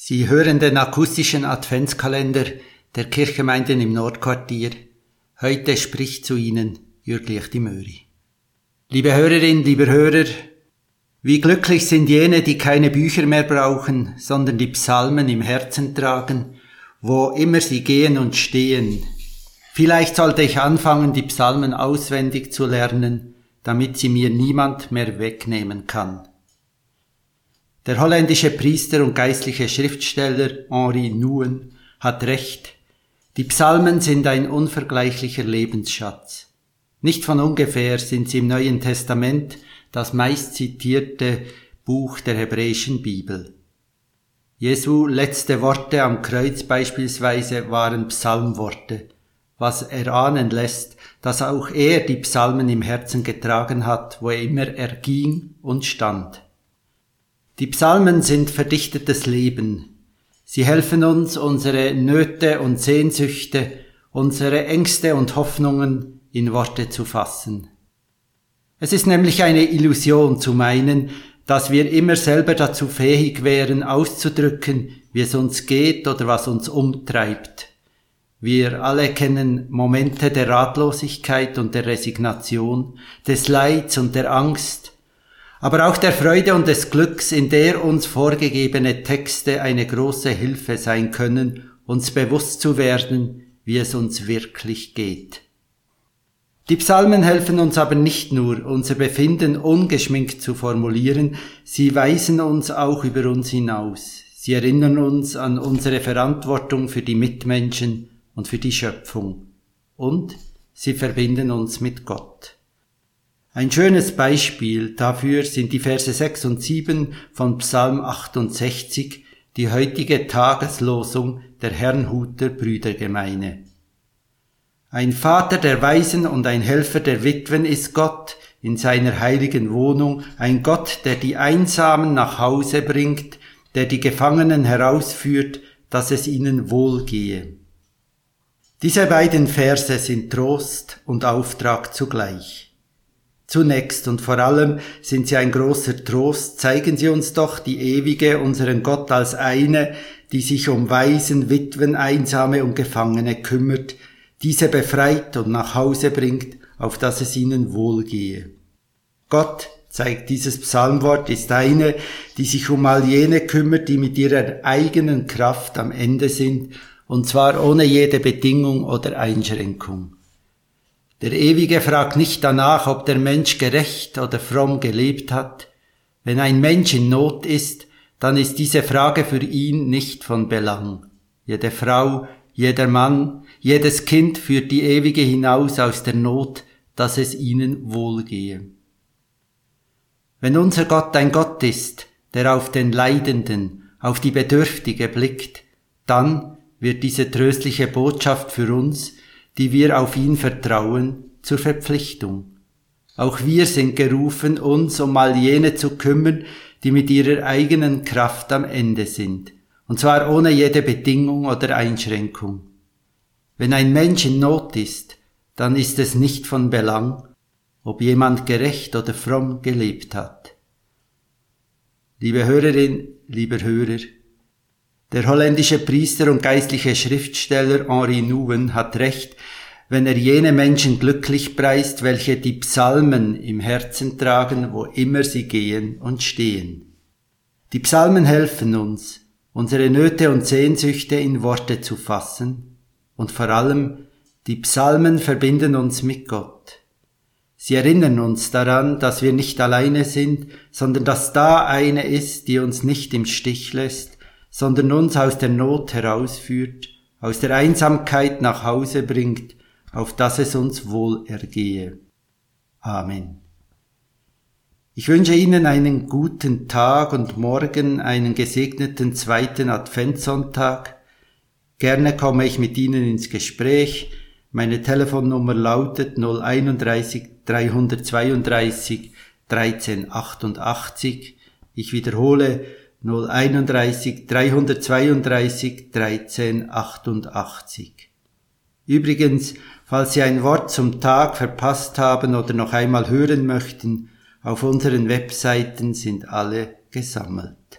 Sie hören den akustischen Adventskalender der Kirchgemeinden im Nordquartier. Heute spricht zu Ihnen Jürg Lichtimöri. Liebe Hörerin, lieber Hörer, wie glücklich sind jene, die keine Bücher mehr brauchen, sondern die Psalmen im Herzen tragen, wo immer sie gehen und stehen. Vielleicht sollte ich anfangen, die Psalmen auswendig zu lernen, damit sie mir niemand mehr wegnehmen kann. Der holländische Priester und geistliche Schriftsteller Henri Nouwen hat recht. Die Psalmen sind ein unvergleichlicher Lebensschatz. Nicht von ungefähr sind sie im Neuen Testament das meist zitierte Buch der hebräischen Bibel. Jesu letzte Worte am Kreuz beispielsweise waren Psalmworte, was erahnen lässt, dass auch er die Psalmen im Herzen getragen hat, wo immer er ging und stand. Die Psalmen sind verdichtetes Leben. Sie helfen uns, unsere Nöte und Sehnsüchte, unsere Ängste und Hoffnungen in Worte zu fassen. Es ist nämlich eine Illusion zu meinen, dass wir immer selber dazu fähig wären, auszudrücken, wie es uns geht oder was uns umtreibt. Wir alle kennen Momente der Ratlosigkeit und der Resignation, des Leids und der Angst, aber auch der Freude und des Glücks, in der uns vorgegebene Texte eine große Hilfe sein können, uns bewusst zu werden, wie es uns wirklich geht. Die Psalmen helfen uns aber nicht nur, unser Befinden ungeschminkt zu formulieren, sie weisen uns auch über uns hinaus. Sie erinnern uns an unsere Verantwortung für die Mitmenschen und für die Schöpfung. Und sie verbinden uns mit Gott. Ein schönes Beispiel dafür sind die Verse 6 und 7 von Psalm 68, die heutige Tageslosung der Herrnhuter Brüdergemeine. Ein Vater der Weisen und ein Helfer der Witwen ist Gott in seiner heiligen Wohnung, ein Gott, der die Einsamen nach Hause bringt, der die Gefangenen herausführt, dass es ihnen wohlgehe. Diese beiden Verse sind Trost und Auftrag zugleich. Zunächst und vor allem sind sie ein großer Trost, zeigen sie uns doch die ewige, unseren Gott als eine, die sich um Waisen, Witwen, Einsame und Gefangene kümmert, diese befreit und nach Hause bringt, auf dass es ihnen wohlgehe. Gott, zeigt dieses Psalmwort, ist eine, die sich um all jene kümmert, die mit ihrer eigenen Kraft am Ende sind, und zwar ohne jede Bedingung oder Einschränkung. Der Ewige fragt nicht danach, ob der Mensch gerecht oder fromm gelebt hat. Wenn ein Mensch in Not ist, dann ist diese Frage für ihn nicht von Belang. Jede Frau, jeder Mann, jedes Kind führt die Ewige hinaus aus der Not, dass es ihnen wohlgehe. Wenn unser Gott ein Gott ist, der auf den Leidenden, auf die Bedürftige blickt, dann wird diese tröstliche Botschaft für uns die wir auf ihn vertrauen, zur Verpflichtung. Auch wir sind gerufen, uns um all jene zu kümmern, die mit ihrer eigenen Kraft am Ende sind, und zwar ohne jede Bedingung oder Einschränkung. Wenn ein Mensch in Not ist, dann ist es nicht von Belang, ob jemand gerecht oder fromm gelebt hat. Liebe Hörerin, lieber Hörer, der holländische Priester und geistliche Schriftsteller Henri Nouwen hat recht, wenn er jene Menschen glücklich preist, welche die Psalmen im Herzen tragen, wo immer sie gehen und stehen. Die Psalmen helfen uns, unsere Nöte und Sehnsüchte in Worte zu fassen, und vor allem die Psalmen verbinden uns mit Gott. Sie erinnern uns daran, dass wir nicht alleine sind, sondern dass da eine ist, die uns nicht im Stich lässt, sondern uns aus der Not herausführt, aus der Einsamkeit nach Hause bringt, auf dass es uns wohl ergehe. Amen. Ich wünsche Ihnen einen guten Tag und morgen einen gesegneten zweiten Adventssonntag. Gerne komme ich mit Ihnen ins Gespräch. Meine Telefonnummer lautet 031 332 1388. Ich wiederhole 031 332 1388. Übrigens, falls Sie ein Wort zum Tag verpasst haben oder noch einmal hören möchten, auf unseren Webseiten sind alle gesammelt.